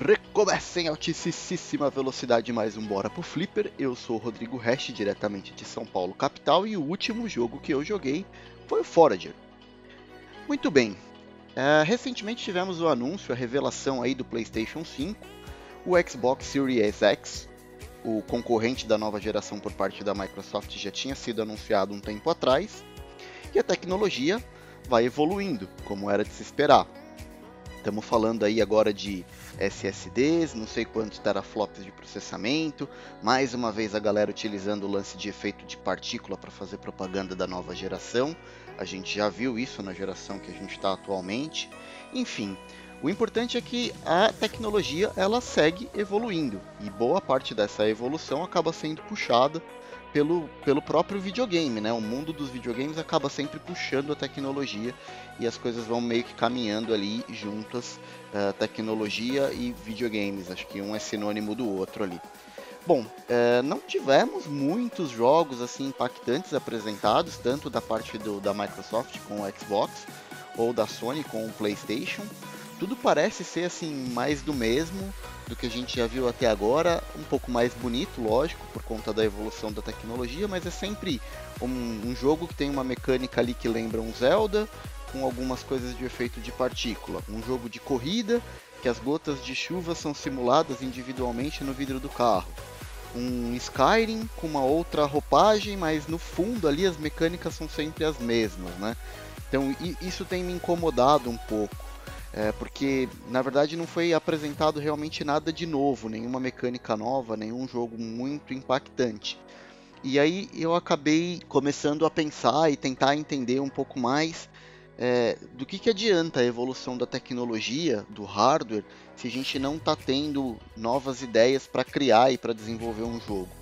Recomeça em altíssima velocidade mais um Bora pro Flipper. Eu sou o Rodrigo Hash, diretamente de São Paulo, capital, e o último jogo que eu joguei foi o Forager. Muito bem, é, recentemente tivemos o anúncio, a revelação aí do PlayStation 5, o Xbox Series X, o concorrente da nova geração por parte da Microsoft já tinha sido anunciado um tempo atrás, e a tecnologia vai evoluindo, como era de se esperar. Estamos falando aí agora de SSDs, não sei quantos teraflops de processamento, mais uma vez a galera utilizando o lance de efeito de partícula para fazer propaganda da nova geração. A gente já viu isso na geração que a gente está atualmente. Enfim, o importante é que a tecnologia ela segue evoluindo e boa parte dessa evolução acaba sendo puxada pelo, pelo próprio videogame, né? O mundo dos videogames acaba sempre puxando a tecnologia e as coisas vão meio que caminhando ali juntas, uh, tecnologia e videogames. Acho que um é sinônimo do outro ali. Bom, uh, não tivemos muitos jogos assim impactantes apresentados, tanto da parte do, da Microsoft com o Xbox ou da Sony com o PlayStation. Tudo parece ser assim mais do mesmo do que a gente já viu até agora, um pouco mais bonito, lógico, por conta da evolução da tecnologia, mas é sempre um, um jogo que tem uma mecânica ali que lembra um Zelda, com algumas coisas de efeito de partícula. Um jogo de corrida, que as gotas de chuva são simuladas individualmente no vidro do carro. Um Skyrim com uma outra roupagem, mas no fundo ali as mecânicas são sempre as mesmas, né? Então isso tem me incomodado um pouco. É, porque na verdade não foi apresentado realmente nada de novo, nenhuma mecânica nova, nenhum jogo muito impactante. E aí eu acabei começando a pensar e tentar entender um pouco mais é, do que, que adianta a evolução da tecnologia, do hardware, se a gente não está tendo novas ideias para criar e para desenvolver um jogo.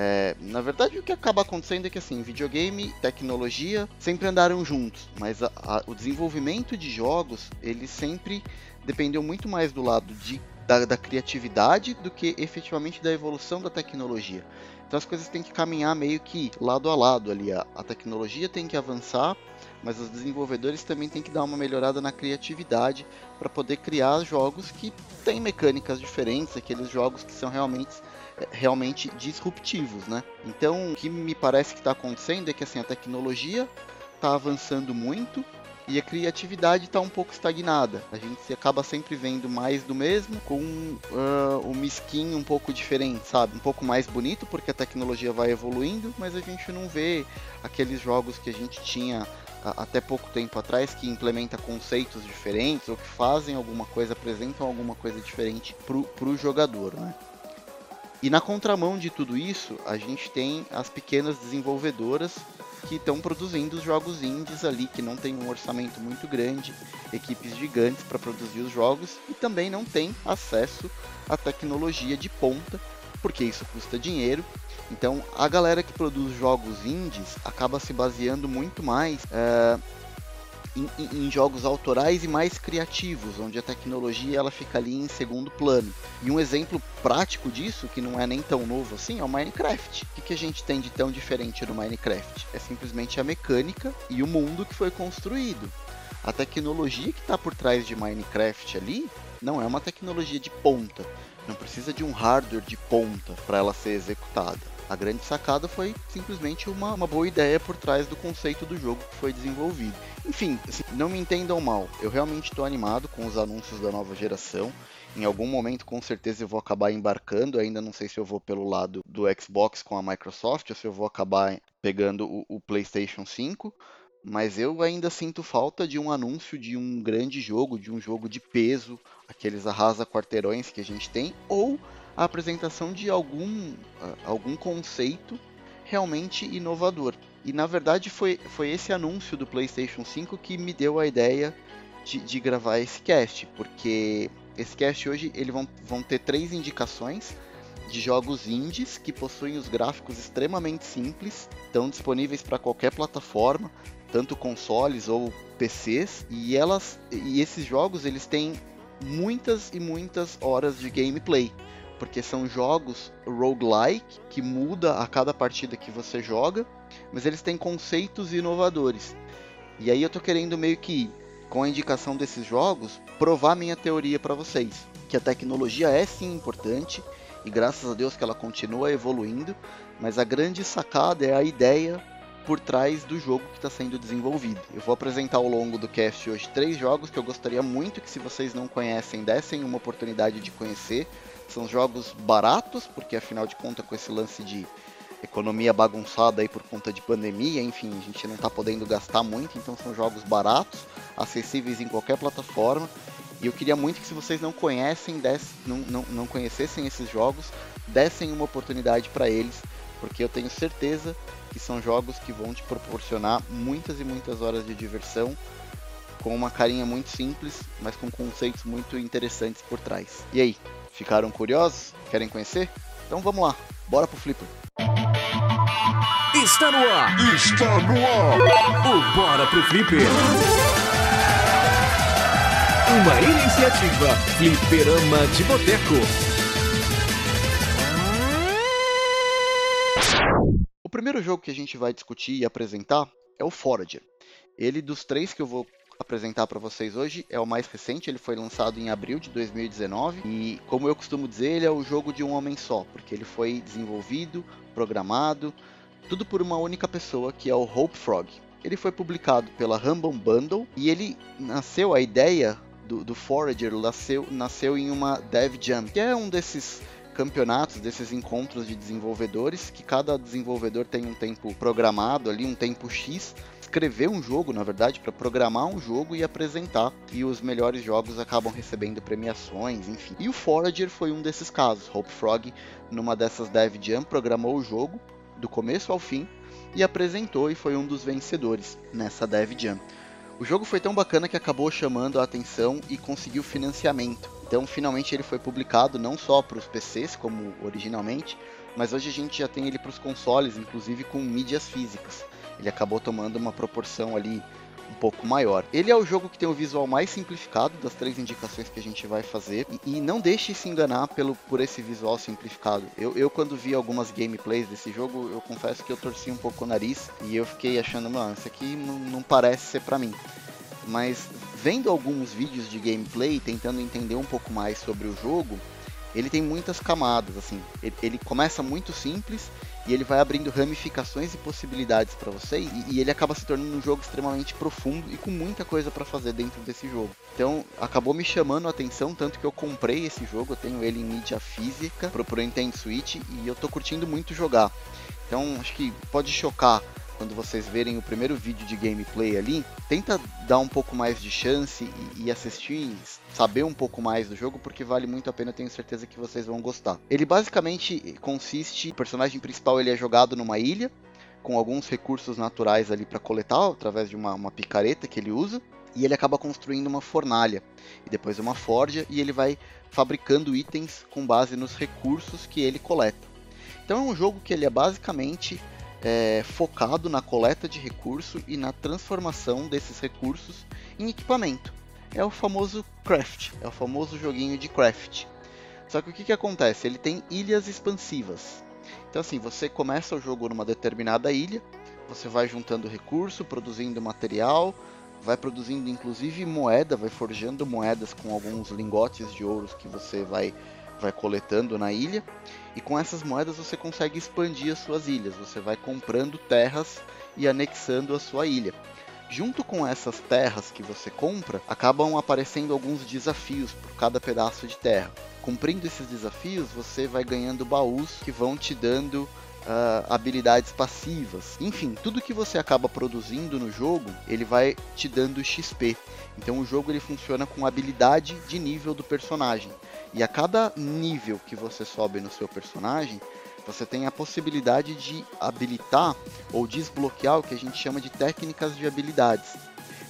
É, na verdade, o que acaba acontecendo é que assim, videogame tecnologia sempre andaram juntos, mas a, a, o desenvolvimento de jogos ele sempre dependeu muito mais do lado de, da, da, criatividade do que efetivamente da evolução da tecnologia. Então as coisas têm que caminhar meio que lado a lado ali. A, a tecnologia tem que avançar, mas os desenvolvedores também têm que dar uma melhorada na criatividade para poder criar jogos que têm mecânicas diferentes, aqueles jogos que são realmente realmente disruptivos, né? Então, o que me parece que está acontecendo é que assim a tecnologia está avançando muito e a criatividade está um pouco estagnada. A gente acaba sempre vendo mais do mesmo, com uh, uma skin um pouco diferente, sabe? Um pouco mais bonito, porque a tecnologia vai evoluindo, mas a gente não vê aqueles jogos que a gente tinha até pouco tempo atrás que implementa conceitos diferentes ou que fazem alguma coisa, apresentam alguma coisa diferente para o jogador, né? E na contramão de tudo isso, a gente tem as pequenas desenvolvedoras que estão produzindo os jogos indies ali, que não tem um orçamento muito grande, equipes gigantes para produzir os jogos e também não tem acesso à tecnologia de ponta, porque isso custa dinheiro. Então a galera que produz jogos indies acaba se baseando muito mais uh, em, em, jogos autorais e mais criativos, onde a tecnologia ela fica ali em segundo plano. E um exemplo prático disso, que não é nem tão novo assim, é o Minecraft. O que, que a gente tem de tão diferente no Minecraft? É simplesmente a mecânica e o mundo que foi construído. A tecnologia que está por trás de Minecraft ali não é uma tecnologia de ponta. Não precisa de um hardware de ponta para ela ser executada. A grande sacada foi simplesmente uma, uma boa ideia por trás do conceito do jogo que foi desenvolvido. Enfim, assim, não me entendam mal, eu realmente estou animado com os anúncios da nova geração. Em algum momento, com certeza, eu vou acabar embarcando. Ainda não sei se eu vou pelo lado do Xbox com a Microsoft ou se eu vou acabar pegando o, o PlayStation 5 mas eu ainda sinto falta de um anúncio de um grande jogo, de um jogo de peso, aqueles arrasa quarteirões que a gente tem, ou a apresentação de algum, ah, algum conceito realmente inovador. E na verdade foi, foi esse anúncio do PlayStation 5 que me deu a ideia de, de gravar esse cast, porque esse cast hoje eles vão, vão ter três indicações de jogos indies que possuem os gráficos extremamente simples, estão disponíveis para qualquer plataforma, tanto consoles ou PCs, e elas e esses jogos eles têm muitas e muitas horas de gameplay porque são jogos roguelike que muda a cada partida que você joga, mas eles têm conceitos inovadores. E aí eu tô querendo meio que com a indicação desses jogos provar minha teoria para vocês. que a tecnologia é sim importante e graças a Deus que ela continua evoluindo, mas a grande sacada é a ideia por trás do jogo que está sendo desenvolvido. Eu vou apresentar ao longo do cast hoje três jogos que eu gostaria muito que, se vocês não conhecem, dessem uma oportunidade de conhecer. São jogos baratos, porque afinal de contas, com esse lance de economia bagunçada aí por conta de pandemia, enfim, a gente não está podendo gastar muito, então são jogos baratos, acessíveis em qualquer plataforma. E eu queria muito que se vocês não conhecem, desse, não, não, não conhecessem esses jogos, dessem uma oportunidade para eles, porque eu tenho certeza que são jogos que vão te proporcionar muitas e muitas horas de diversão com uma carinha muito simples, mas com conceitos muito interessantes por trás. E aí, ficaram curiosos? Querem conhecer? Então vamos lá, bora pro Flipper! Está no ar! Está no ar! O Bora pro Flipper! Uma iniciativa Flipperama de Boteco. O primeiro jogo que a gente vai discutir e apresentar é o Forager. Ele, dos três que eu vou apresentar para vocês hoje, é o mais recente, ele foi lançado em abril de 2019 e, como eu costumo dizer, ele é o jogo de um homem só, porque ele foi desenvolvido, programado, tudo por uma única pessoa, que é o Hope Frog. Ele foi publicado pela Rumble Bundle e ele nasceu, a ideia do, do Forager nasceu, nasceu em uma Dev Jam, que é um desses campeonatos, desses encontros de desenvolvedores, que cada desenvolvedor tem um tempo programado ali, um tempo X, escrever um jogo, na verdade, para programar um jogo e apresentar, e os melhores jogos acabam recebendo premiações, enfim. E o Forager foi um desses casos. Hope Frog, numa dessas Dev Jam, programou o jogo do começo ao fim e apresentou e foi um dos vencedores nessa Dev Jam. O jogo foi tão bacana que acabou chamando a atenção e conseguiu financiamento. Então, finalmente ele foi publicado não só para os PCs, como originalmente, mas hoje a gente já tem ele para os consoles, inclusive com mídias físicas. Ele acabou tomando uma proporção ali um pouco maior. Ele é o jogo que tem o visual mais simplificado das três indicações que a gente vai fazer. E, e não deixe se enganar pelo, por esse visual simplificado. Eu, eu, quando vi algumas gameplays desse jogo, eu confesso que eu torci um pouco o nariz e eu fiquei achando, mano, isso aqui não, não parece ser para mim. Mas vendo alguns vídeos de gameplay, tentando entender um pouco mais sobre o jogo, ele tem muitas camadas, assim. Ele, ele começa muito simples e ele vai abrindo ramificações e possibilidades para você e, e, ele acaba se tornando um jogo extremamente profundo e com muita coisa para fazer dentro desse jogo. Então acabou me chamando a atenção tanto que eu comprei esse jogo, eu tenho ele em mídia física pro, pro Nintendo Switch e eu tô curtindo muito jogar. Então acho que pode chocar quando vocês verem o primeiro vídeo de gameplay ali, tenta dar um pouco mais de chance e, e assistir, saber um pouco mais do jogo, porque vale muito a pena, tenho certeza que vocês vão gostar. Ele basicamente consiste, o personagem principal ele é jogado numa ilha, com alguns recursos naturais ali para coletar, através de uma, uma picareta que ele usa, e ele acaba construindo uma fornalha, e depois uma forja, e ele vai fabricando itens com base nos recursos que ele coleta. Então é um jogo que ele é basicamente é, focado na coleta de recurso e na transformação desses recursos em equipamento. É o famoso craft, é o famoso joguinho de craft. Só que o que, que acontece? Ele tem ilhas expansivas. Então assim, você começa o jogo numa determinada ilha, você vai juntando recurso, produzindo material, vai produzindo inclusive moeda, vai forjando moedas com alguns lingotes de ouros que você vai vai coletando na ilha e com essas moedas você consegue expandir as suas ilhas. Você vai comprando terras e anexando a sua ilha. Junto com essas terras que você compra, acabam aparecendo alguns desafios por cada pedaço de terra. Cumprindo esses desafios, você vai ganhando baús que vão te dando uh, habilidades passivas. Enfim, tudo que você acaba produzindo no jogo, ele vai te dando XP. Então o jogo ele funciona com habilidade de nível do personagem. E a cada nível que você sobe no seu personagem, você tem a possibilidade de habilitar ou desbloquear o que a gente chama de técnicas de habilidades.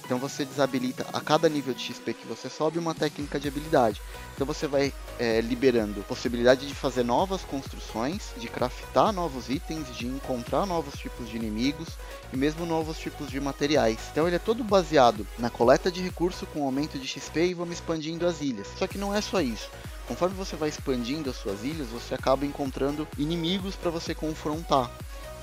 Então você desabilita a cada nível de XP que você sobe uma técnica de habilidade. Então você vai é, liberando possibilidade de fazer novas construções, de craftar novos itens, de encontrar novos tipos de inimigos e mesmo novos tipos de materiais. Então ele é todo baseado na coleta de recurso com aumento de XP e vamos expandindo as ilhas. Só que não é só isso. Conforme você vai expandindo as suas ilhas, você acaba encontrando inimigos para você confrontar.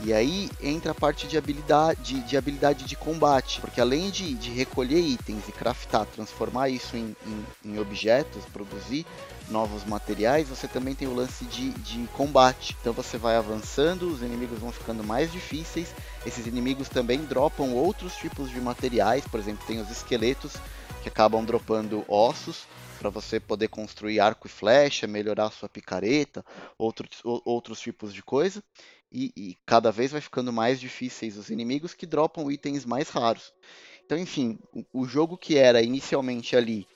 E aí entra a parte de habilidade de, de habilidade de combate, porque além de, de, recolher itens e craftar, transformar isso em, em, em, objetos, produzir novos materiais, você também tem o lance de, de combate. Então você vai avançando, os inimigos vão ficando mais difíceis. Esses inimigos também dropam outros tipos de materiais, por exemplo, tem os esqueletos que acabam dropando ossos para você poder construir arco e flecha, melhorar sua picareta, outros, outros tipos de coisa. E, e, cada vez vai ficando mais difíceis os inimigos que dropam itens mais raros. Então, enfim, o, o jogo que era inicialmente ali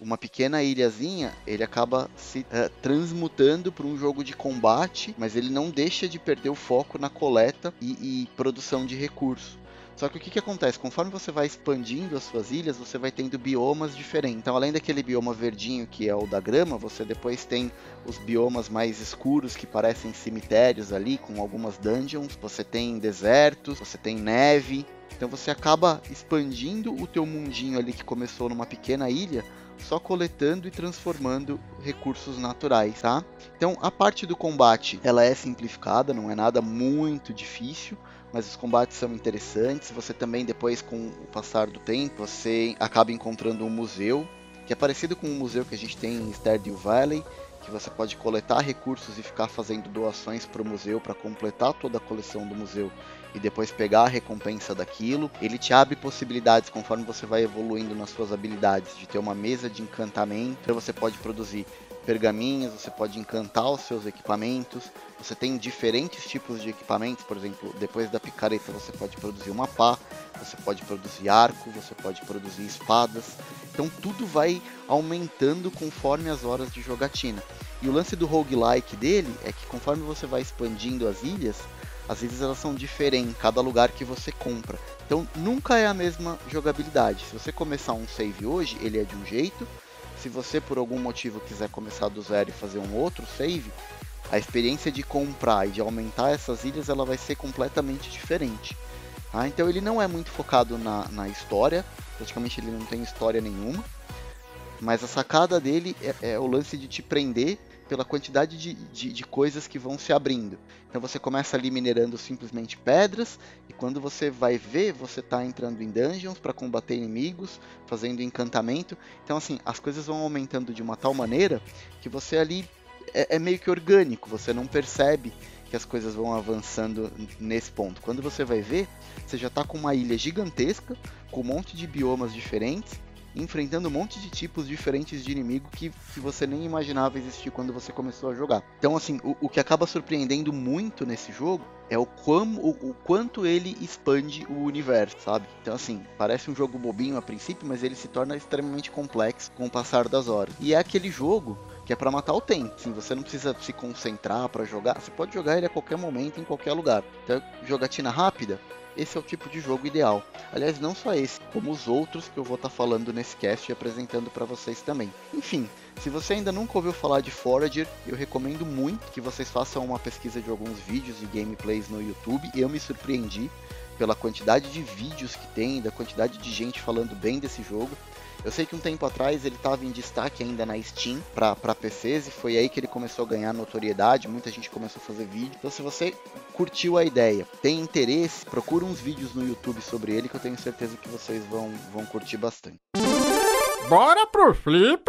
uma pequena ilhazinha, ele acaba se uh, transmutando para um jogo de combate, mas ele não deixa de perder o foco na coleta e, e produção de recursos. Só que o que, que acontece? Conforme você vai expandindo as suas ilhas, você vai tendo biomas diferentes. Então, além daquele bioma verdinho que é o da grama, você depois tem os biomas mais escuros que parecem cemitérios ali, com algumas dungeons. Você tem desertos, você tem neve. Então você acaba expandindo o teu mundinho ali que começou numa pequena ilha, só coletando e transformando recursos naturais, tá? Então a parte do combate, ela é simplificada, não é nada muito difícil mas os combates são interessantes. Você também, depois, com o passar do tempo, você acaba encontrando um museu, que é parecido com o museu que a gente tem em Stardew Valley, que você pode coletar recursos e ficar fazendo doações para o museu para completar toda a coleção do museu e depois pegar a recompensa daquilo. Ele te abre possibilidades conforme você vai evoluindo nas suas habilidades, de ter uma mesa de encantamento, então você pode produzir pergaminhos, você pode encantar os seus equipamentos. Você tem diferentes tipos de equipamentos, por exemplo, depois da picareta você pode produzir uma pá, você pode produzir arco, você pode produzir espadas. Então tudo vai aumentando conforme as horas de jogatina. E o lance do roguelike dele é que conforme você vai expandindo as ilhas, as ilhas elas são diferentes em cada lugar que você compra. Então nunca é a mesma jogabilidade. Se você começar um save hoje, ele é de um jeito, se você por algum motivo quiser começar do zero e fazer um outro save, a experiência de comprar e de aumentar essas ilhas ela vai ser completamente diferente. Ah, então ele não é muito focado na, na história, praticamente ele não tem história nenhuma, mas a sacada dele é, é o lance de te prender pela quantidade de, de, de, coisas que vão se abrindo. Então você começa ali minerando simplesmente pedras, e quando você vai ver, você está entrando em dungeons para combater inimigos, fazendo encantamento. Então, assim, as coisas vão aumentando de uma tal maneira que você ali é, é meio que orgânico, você não percebe que as coisas vão avançando nesse ponto. Quando você vai ver, você já está com uma ilha gigantesca, com um monte de biomas diferentes enfrentando um monte de tipos diferentes de inimigo que, que você nem imaginava existir quando você começou a jogar. Então, assim, o, o que acaba surpreendendo muito nesse jogo é o, quão, o, o, quanto ele expande o universo, sabe? Então, assim, parece um jogo bobinho a princípio, mas ele se torna extremamente complexo com o passar das horas. E é aquele jogo que é para matar o tempo. Assim, você não precisa se concentrar para jogar, você pode jogar ele a qualquer momento, em qualquer lugar. Então, jogatina rápida, esse é o tipo de jogo ideal. Aliás, não só esse, como os outros que eu vou estar tá falando nesse cast e apresentando para vocês também. Enfim, se você ainda nunca ouviu falar de Forager, eu recomendo muito que vocês façam uma pesquisa de alguns vídeos e gameplays no YouTube. Eu me surpreendi pela quantidade de vídeos que tem, da quantidade de gente falando bem desse jogo. Eu sei que um tempo atrás ele estava em destaque ainda na Steam para PCs e foi aí que ele começou a ganhar notoriedade, muita gente começou a fazer vídeo. Então se você curtiu a ideia, tem interesse, procura uns vídeos no YouTube sobre ele que eu tenho certeza que vocês vão, vão curtir bastante. Bora pro flip!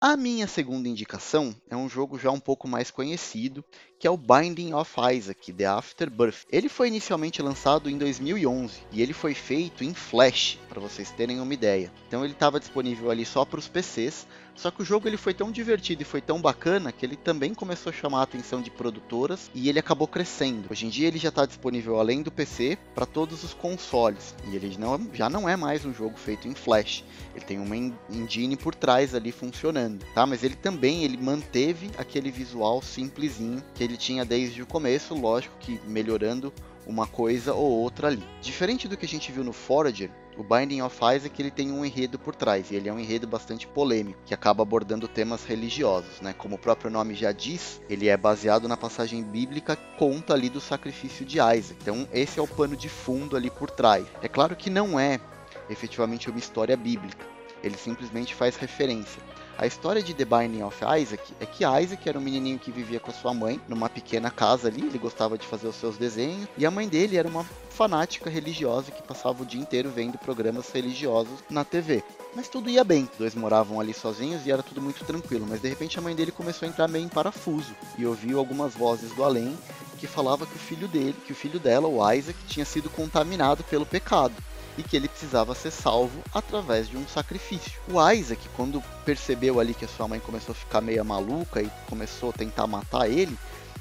A minha segunda indicação é um jogo já um pouco mais conhecido, que é o Binding of Isaac: The Afterbirth. Ele foi inicialmente lançado em 2011 e ele foi feito em Flash, para vocês terem uma ideia. Então ele estava disponível ali só para os PCs, só que o jogo ele foi tão divertido e foi tão bacana que ele também começou a chamar a atenção de produtoras e ele acabou crescendo. Hoje em dia ele já está disponível além do PC para todos os consoles e ele não, já não é mais um jogo feito em Flash. Ele tem uma engine por trás ali funcionando, tá? Mas ele também ele manteve aquele visual simplesinho que ele tinha desde o começo, lógico que melhorando uma coisa ou outra ali. Diferente do que a gente viu no Forager, o Binding of Isaac ele tem um enredo por trás, e ele é um enredo bastante polêmico, que acaba abordando temas religiosos, né? Como o próprio nome já diz, ele é baseado na passagem bíblica que conta ali do sacrifício de Isaac. Então esse é o pano de fundo ali por trás. É claro que não é efetivamente uma história bíblica, ele simplesmente faz referência. A história de The Binding of Isaac é que Isaac era um menininho que vivia com a sua mãe numa pequena casa ali, ele gostava de fazer os seus desenhos, e a mãe dele era uma fanática religiosa que passava o dia inteiro vendo programas religiosos na TV. Mas tudo ia bem. Os dois moravam ali sozinhos e era tudo muito tranquilo. Mas de repente a mãe dele começou a entrar meio em parafuso e ouviu algumas vozes do além que falava que o filho dele, que o filho dela, o Isaac, tinha sido contaminado pelo pecado e que ele precisava ser salvo através de um sacrifício. O Isaac, quando percebeu ali que a sua mãe começou a ficar meio maluca e começou a tentar matar ele,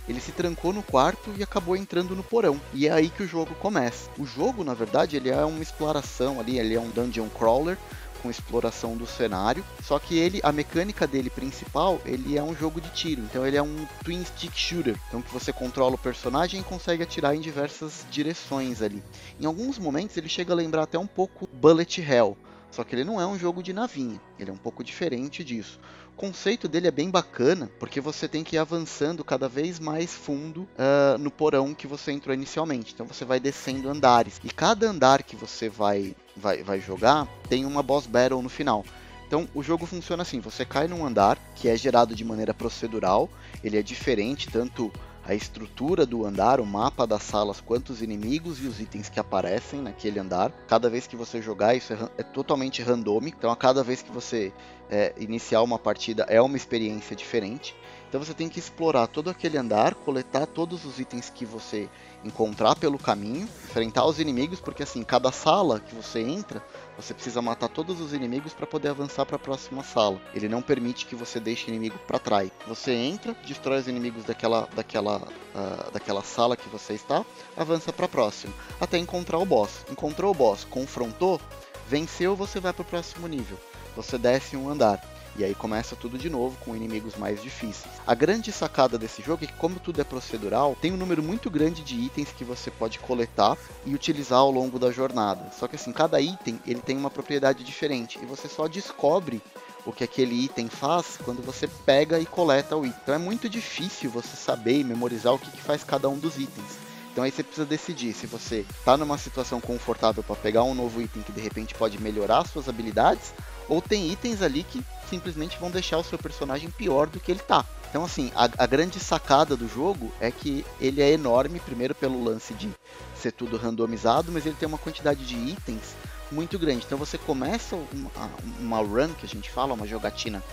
ele se trancou no quarto e acabou entrando no porão. E é aí que o jogo começa. O jogo, na verdade, ele é uma exploração ali, ele é um dungeon crawler com exploração do cenário. Só que ele, a mecânica dele principal, ele é um jogo de tiro. Então ele é um twin stick shooter. Então que você controla o personagem e consegue atirar em diversas direções ali. Em alguns momentos ele chega a lembrar até um pouco Bullet Hell. Só que ele não é um jogo de navinha, ele é um pouco diferente disso. O conceito dele é bem bacana, porque você tem que ir avançando cada vez mais fundo uh, no porão que você entrou inicialmente. Então você vai descendo andares. E cada andar que você vai, vai, vai jogar tem uma boss battle no final. Então o jogo funciona assim: você cai num andar que é gerado de maneira procedural, ele é diferente tanto a estrutura do andar, o mapa das salas, quantos inimigos e os itens que aparecem naquele andar. Cada vez que você jogar, isso é, é totalmente randômico. Então, a cada vez que você é, iniciar uma partida, é uma experiência diferente. Então, você tem que explorar todo aquele andar, coletar todos os itens que você encontrar pelo caminho, enfrentar os inimigos, porque assim, cada sala que você entra, você precisa matar todos os inimigos para poder avançar para a próxima sala. Ele não permite que você deixe inimigo para trás. Você entra, destrói os inimigos daquela, daquela, uh, daquela sala que você está, avança para a próxima, até encontrar o boss. Encontrou o boss, confrontou, venceu, você vai para o próximo nível. Você desce um andar. E aí começa tudo de novo com inimigos mais difíceis. A grande sacada desse jogo é que como tudo é procedural, tem um número muito grande de itens que você pode coletar e utilizar ao longo da jornada. Só que assim, cada item ele tem uma propriedade diferente e você só descobre o que aquele item faz quando você pega e coleta o item. Então é muito difícil você saber e memorizar o que, que faz cada um dos itens. Então aí você precisa decidir se você está numa situação confortável para pegar um novo item que de repente pode melhorar suas habilidades ou tem itens ali que simplesmente vão deixar o seu personagem pior do que ele tá. Então, assim, a, a, grande sacada do jogo é que ele é enorme, primeiro pelo lance de ser tudo randomizado, mas ele tem uma quantidade de itens muito grande. Então, você começa uma, uma run, que a gente fala, uma jogatina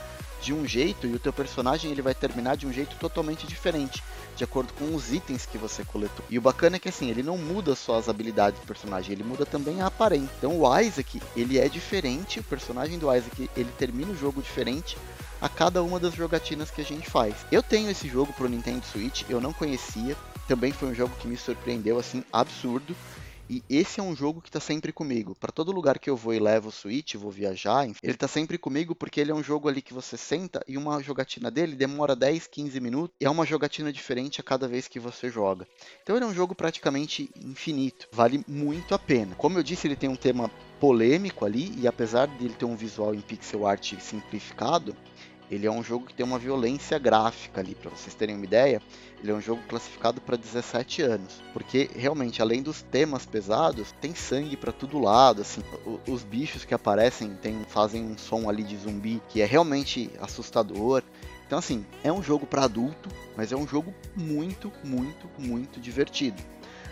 de um jeito e o teu personagem ele vai terminar de um jeito totalmente diferente, de acordo com os itens que você coletou. E o bacana é que assim, ele não muda só as habilidades do personagem, ele muda também a aparência. Então o Isaac, ele é diferente, o personagem do Isaac, ele termina o jogo diferente a cada uma das jogatinas que a gente faz. Eu tenho esse jogo pro Nintendo Switch, eu não conhecia, também foi um jogo que me surpreendeu assim absurdo. E esse é um jogo que está sempre comigo. Para todo lugar que eu vou e levo o Switch, vou viajar, enfim, ele está sempre comigo porque ele é um jogo ali que você senta e uma jogatina dele demora 10, 15 minutos e é uma jogatina diferente a cada vez que você joga. Então ele é um jogo praticamente infinito. Vale muito a pena. Como eu disse, ele tem um tema polêmico ali e apesar de ele ter um visual em pixel art simplificado, ele é um jogo que tem uma violência gráfica ali, para vocês terem uma ideia. Ele é um jogo classificado para 17 anos, porque realmente além dos temas pesados, tem sangue para todo lado, assim, os bichos que aparecem tem, fazem um som ali de zumbi que é realmente assustador. Então assim, é um jogo para adulto, mas é um jogo muito, muito, muito divertido.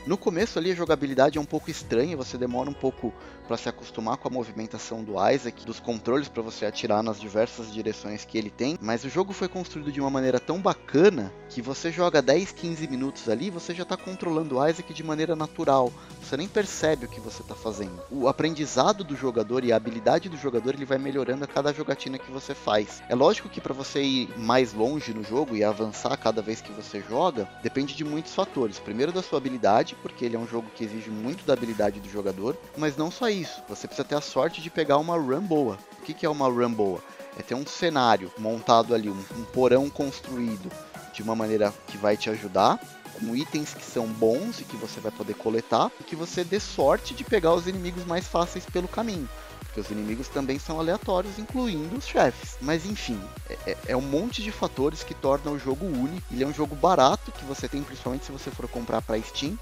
No começo ali a jogabilidade é um pouco estranha, você demora um pouco para se acostumar com a movimentação do Isaac, dos controles para você atirar nas diversas direções que ele tem, mas o jogo foi construído de uma maneira tão bacana que você joga 10, 15 minutos ali, você já está controlando o Isaac de maneira natural. Você nem percebe o que você está fazendo. O aprendizado do jogador e a habilidade do jogador ele vai melhorando a cada jogatina que você faz. É lógico que para você ir mais longe no jogo e avançar cada vez que você joga, depende de muitos fatores. Primeiro da sua habilidade porque ele é um jogo que exige muito da habilidade do jogador, mas não só isso, você precisa ter a sorte de pegar uma run boa. O que, que é uma run boa? É ter um cenário montado ali, um, um porão construído de uma maneira que vai te ajudar, com itens que são bons e que você vai poder coletar, e que você dê sorte de pegar os inimigos mais fáceis pelo caminho porque os inimigos também são aleatórios, incluindo os chefes. Mas enfim, é, é, é, um monte de fatores que tornam o jogo único. Ele é um jogo barato que você tem, principalmente se você for comprar para Steam.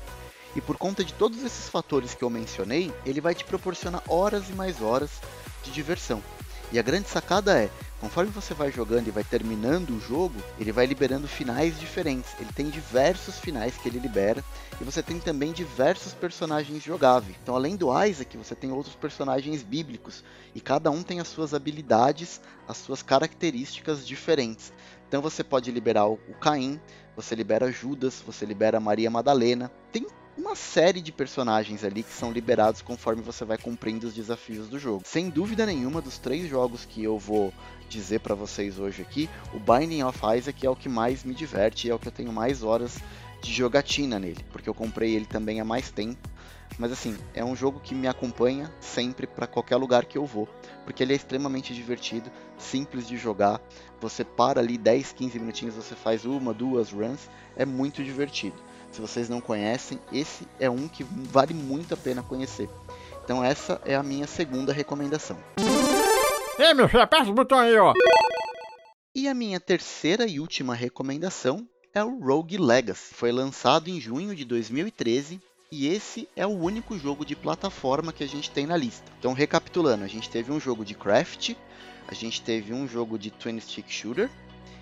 E por conta de todos esses fatores que eu mencionei, ele vai te proporcionar horas e mais horas de diversão. E a grande sacada é, Conforme você vai jogando e vai terminando o jogo, ele vai liberando finais diferentes. Ele tem diversos finais que ele libera e você tem também diversos personagens jogáveis. Então, além do Isaac, você tem outros personagens bíblicos e cada um tem as suas habilidades, as suas características diferentes. Então, você pode liberar o Caim, você libera Judas, você libera Maria Madalena. Tem uma série de personagens ali que são liberados conforme você vai cumprindo os desafios do jogo. Sem dúvida nenhuma, dos três jogos que eu vou dizer para vocês hoje aqui, o Binding of Isaac é o que mais me diverte e é o que eu tenho mais horas de jogatina nele, porque eu comprei ele também há mais tempo. Mas assim, é um jogo que me acompanha sempre para qualquer lugar que eu vou, porque ele é extremamente divertido, simples de jogar. Você para ali 10, 15 minutinhos, você faz uma, duas runs, é muito divertido. Se vocês não conhecem, esse é um que vale muito a pena conhecer. Então essa é a minha segunda recomendação. Ei, meu filho, aperta o botão aí, ó. E a minha terceira e última recomendação é o Rogue Legacy. Foi lançado em junho de 2013 e esse é o único jogo de plataforma que a gente tem na lista. Então, recapitulando, a gente teve um jogo de craft, a gente teve um jogo de twin stick shooter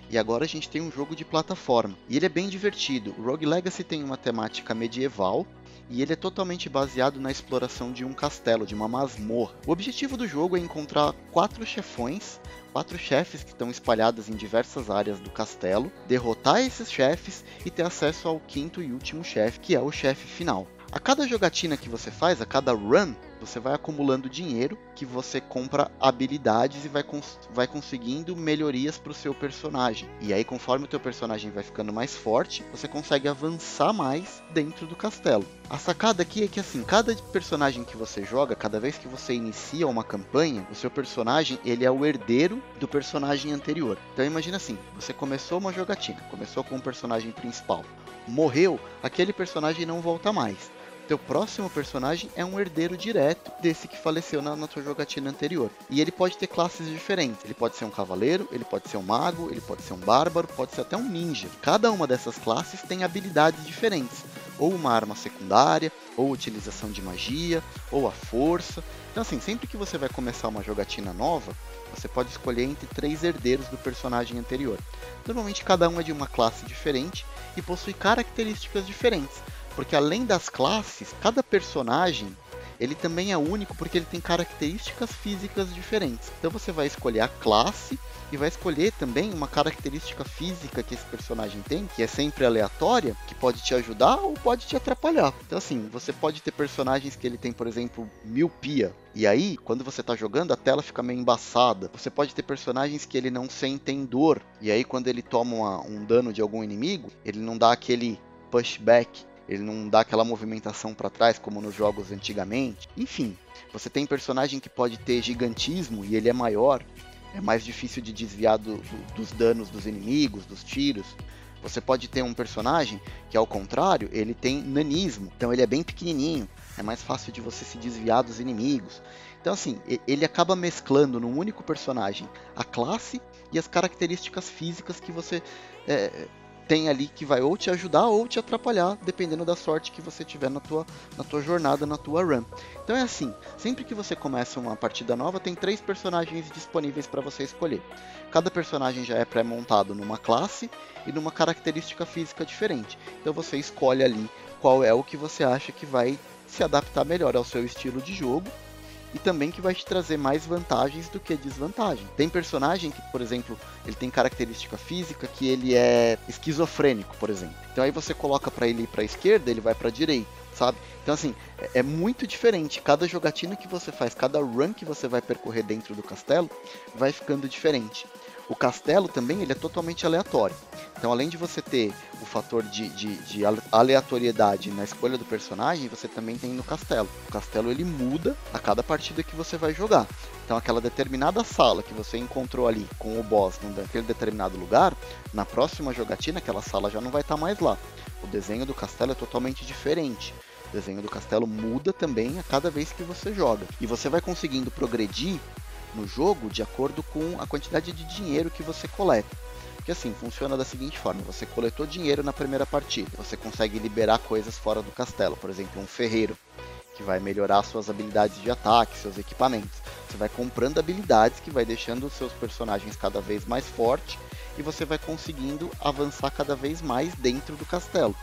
e agora a gente tem um jogo de plataforma. E ele é bem divertido. O Rogue Legacy tem uma temática medieval e ele é totalmente baseado na exploração de um castelo, de uma masmorra. O objetivo do jogo é encontrar quatro chefões, quatro chefes que estão espalhados em diversas áreas do castelo, derrotar esses chefes e ter acesso ao quinto e último chefe, que é o chefe final. A cada jogatina que você faz, a cada run, você vai acumulando dinheiro que você compra habilidades e vai, cons vai conseguindo melhorias para o seu personagem. E aí, conforme o teu personagem vai ficando mais forte, você consegue avançar mais dentro do castelo. A sacada aqui é que assim, cada personagem que você joga, cada vez que você inicia uma campanha, o seu personagem ele é o herdeiro do personagem anterior. Então imagina assim, você começou uma jogatina, começou com o personagem principal, morreu, aquele personagem não volta mais teu próximo personagem é um herdeiro direto desse que faleceu na, na tua jogatina anterior. E ele pode ter classes diferentes. Ele pode ser um cavaleiro, ele pode ser um mago, ele pode ser um bárbaro, pode ser até um ninja. Cada uma dessas classes tem habilidades diferentes. Ou uma arma secundária, ou utilização de magia, ou a força. Então assim, sempre que você vai começar uma jogatina nova, você pode escolher entre três herdeiros do personagem anterior. Normalmente cada um é de uma classe diferente e possui características diferentes porque além das classes, cada personagem ele também é único porque ele tem características físicas diferentes. Então você vai escolher a classe e vai escolher também uma característica física que esse personagem tem, que é sempre aleatória, que pode te ajudar ou pode te atrapalhar. Então assim, você pode ter personagens que ele tem, por exemplo, miopia. E aí, quando você está jogando, a tela fica meio embaçada. Você pode ter personagens que ele não sentem dor. E aí, quando ele toma uma, um dano de algum inimigo, ele não dá aquele pushback ele não dá aquela movimentação para trás como nos jogos antigamente. Enfim, você tem personagem que pode ter gigantismo e ele é maior, é mais difícil de desviar do, do, dos danos dos inimigos, dos tiros. Você pode ter um personagem que, ao contrário, ele tem nanismo, então ele é bem pequenininho, é mais fácil de você se desviar dos inimigos. Então, assim, ele acaba mesclando num único personagem a classe e as características físicas que você é, tem ali que vai ou te ajudar ou te atrapalhar, dependendo da sorte que você tiver na tua, na tua jornada, na tua run. Então é assim, sempre que você começa uma partida nova, tem três personagens disponíveis para você escolher. Cada personagem já é pré-montado numa classe e numa característica física diferente. Então você escolhe ali qual é o que você acha que vai se adaptar melhor ao seu estilo de jogo e também que vai te trazer mais vantagens do que desvantagem. Tem personagem que, por exemplo, ele tem característica física que ele é esquizofrênico, por exemplo. Então aí você coloca para ele ir para esquerda, ele vai para direita, sabe? Então assim, é, é muito diferente. Cada jogatina que você faz, cada run que você vai percorrer dentro do castelo, vai ficando diferente. O castelo também ele é totalmente aleatório. Então, além de você ter o fator de, de, de, aleatoriedade na escolha do personagem, você também tem no castelo. O castelo ele muda a cada partida que você vai jogar. Então, aquela determinada sala que você encontrou ali com o boss naquele determinado lugar, na próxima jogatina aquela sala já não vai estar tá mais lá. O desenho do castelo é totalmente diferente. O desenho do castelo muda também a cada vez que você joga. E você vai conseguindo progredir no jogo de acordo com a quantidade de dinheiro que você coleta. Porque assim, funciona da seguinte forma: você coletou dinheiro na primeira partida, você consegue liberar coisas fora do castelo, por exemplo, um ferreiro, que vai melhorar suas habilidades de ataque, seus equipamentos. Você vai comprando habilidades que vai deixando os seus personagens cada vez mais fortes e você vai conseguindo avançar cada vez mais dentro do castelo.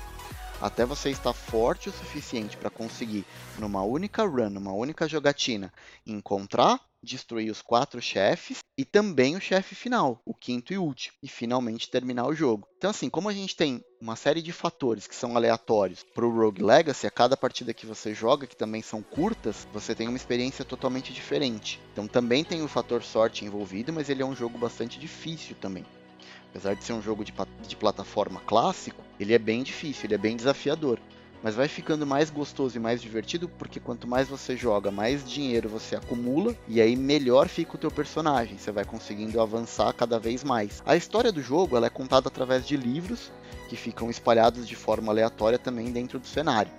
Até você estar forte o suficiente para conseguir, numa única run, numa única jogatina, encontrar destruir os quatro chefes e também o chefe final, o quinto e último, e finalmente terminar o jogo. Então, assim, como a gente tem uma série de fatores que são aleatórios para o Rogue Legacy, a cada partida que você joga, que também são curtas, você tem uma experiência totalmente diferente. Então, também tem o fator sorte envolvido, mas ele é um jogo bastante difícil também. Apesar de ser um jogo de, de plataforma clássico, ele é bem difícil, ele é bem desafiador mas vai ficando mais gostoso e mais divertido porque quanto mais você joga, mais dinheiro você acumula e aí melhor fica o teu personagem, você vai conseguindo avançar cada vez mais. A história do jogo ela é contada através de livros que ficam espalhados de forma aleatória também dentro do cenário.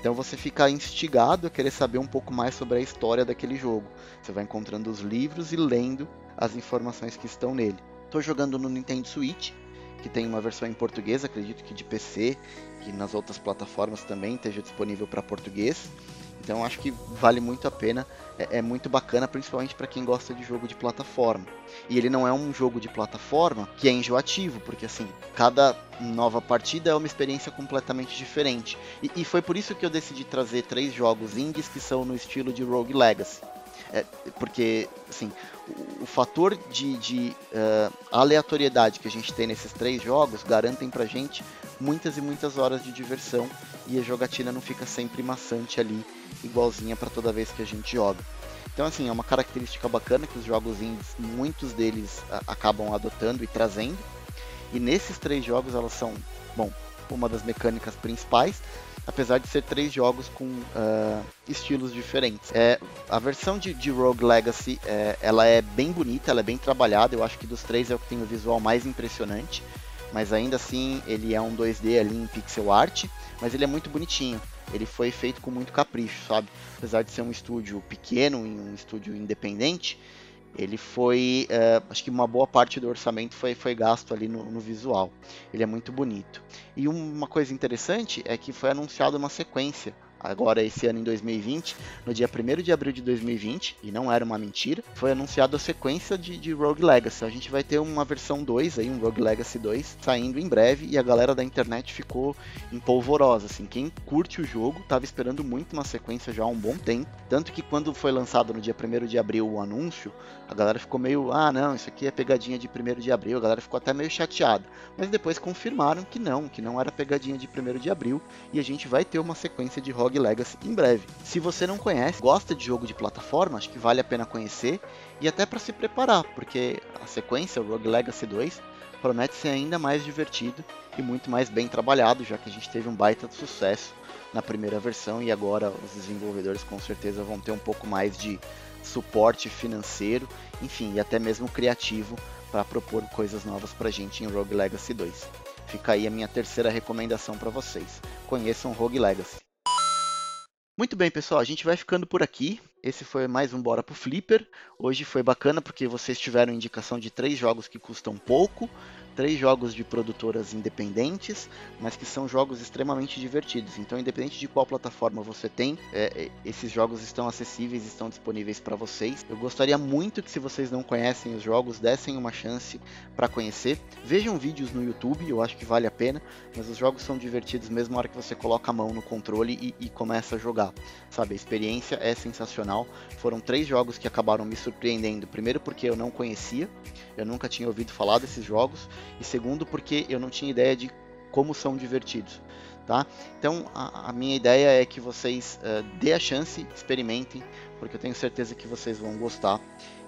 Então você fica instigado a querer saber um pouco mais sobre a história daquele jogo. Você vai encontrando os livros e lendo as informações que estão nele. Estou jogando no Nintendo Switch, que tem uma versão em português, acredito que de PC que nas outras plataformas também esteja disponível para português. Então acho que vale muito a pena, é, é muito bacana, principalmente para quem gosta de jogo de plataforma. E ele não é um jogo de plataforma que é enjoativo, porque assim, cada nova partida é uma experiência completamente diferente. E, e foi por isso que eu decidi trazer três jogos indies que são no estilo de Rogue Legacy. É, porque, assim, o, o fator de, de uh, aleatoriedade que a gente tem nesses três jogos garantem pra gente muitas e muitas horas de diversão e a jogatina não fica sempre maçante ali, igualzinha para toda vez que a gente joga. Então, assim, é uma característica bacana que os jogos indies, muitos deles uh, acabam adotando e trazendo. E nesses três jogos elas são, bom, uma das mecânicas principais, apesar de ser três jogos com uh, estilos diferentes. É, a versão de, de Rogue Legacy, é, ela é bem bonita, ela é bem trabalhada, eu acho que dos três é o que tem o visual mais impressionante, mas ainda assim ele é um 2D ali em pixel art, mas ele é muito bonitinho. Ele foi feito com muito capricho, sabe? Apesar de ser um estúdio pequeno, um estúdio independente, ele foi, uh, acho que uma boa parte do orçamento foi, foi gasto ali no, no, visual. Ele é muito bonito. E uma coisa interessante é que foi anunciada uma sequência agora esse ano em 2020, no dia 1 de abril de 2020, e não era uma mentira, foi anunciada a sequência de, de Rogue Legacy. A gente vai ter uma versão 2 aí, um Rogue Legacy 2, saindo em breve, e a galera da internet ficou empolvorosa, assim, quem curte o jogo estava esperando muito uma sequência já há um bom tempo, tanto que quando foi lançado no dia 1 de abril o anúncio, a galera ficou meio, ah não, isso aqui é pegadinha de 1 de abril, a galera ficou até meio chateada, mas depois confirmaram que não, que não era pegadinha de 1 de abril, e a gente vai ter uma sequência de Rogue Rogue Legacy em breve. Se você não conhece, gosta de jogo de plataforma, acho que vale a pena conhecer e até para se preparar, porque a sequência, Rogue Legacy 2, promete ser ainda mais divertido e muito mais bem trabalhado, já que a gente teve um baita de sucesso na primeira versão e agora os desenvolvedores com certeza vão ter um pouco mais de suporte financeiro, enfim, e até mesmo criativo para propor coisas novas para gente em Rogue Legacy 2. Fica aí a minha terceira recomendação para vocês. Conheçam Rogue Legacy. Muito bem, pessoal, a gente vai ficando por aqui. Esse foi mais um Bora pro Flipper. Hoje foi bacana porque vocês tiveram indicação de três jogos que custam pouco, três jogos de produtoras independentes, mas que são jogos extremamente divertidos. Então, independente de qual plataforma você tem, é, é esses jogos estão acessíveis, estão disponíveis para vocês. Eu gostaria muito que, se vocês não conhecem os jogos, dessem uma chance para conhecer. Vejam vídeos no YouTube, eu acho que vale a pena, mas os jogos são divertidos mesmo na hora que você coloca a mão no controle e, e começa a jogar. Sabe, a experiência é sensacional. Foram três jogos que acabaram me surpreendendo. Primeiro, porque eu não conhecia, eu nunca tinha ouvido falar desses jogos e segundo porque eu não tinha ideia de como são divertidos. Tá? Então a, a minha ideia é que vocês uh, dê a chance, experimentem, porque eu tenho certeza que vocês vão gostar.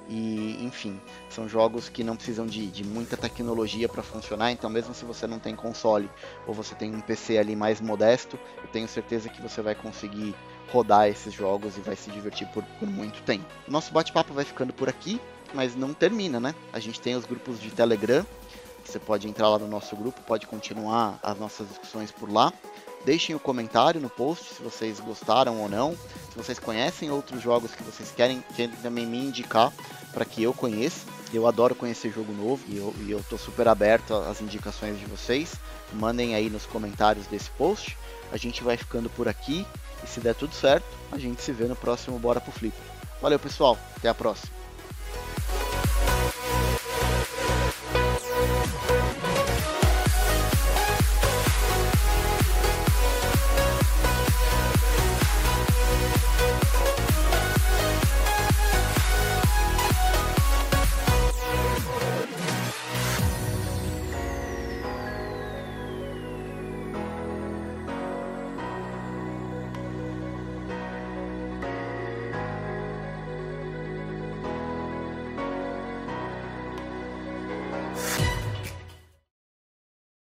E enfim, são jogos que não precisam de, de muita tecnologia para funcionar, então mesmo se você não tem console ou você tem um PC ali mais modesto, eu tenho certeza que você vai conseguir rodar esses jogos e vai se divertir por, por muito tempo. Nosso bate-papo vai ficando por aqui, mas não termina, né? A gente tem os grupos de Telegram você pode entrar lá no nosso grupo, pode continuar as nossas discussões por lá. Deixem o um comentário no post se vocês gostaram ou não. Se vocês conhecem outros jogos que vocês querem, querem também me indicar para que eu conheça. Eu adoro conhecer jogo novo e eu, e eu tô super aberto às indicações de vocês. Mandem aí nos comentários desse post. A gente vai ficando por aqui e se der tudo certo, a gente se vê no próximo Bora pro Flipper. Valeu, pessoal. Até a próxima.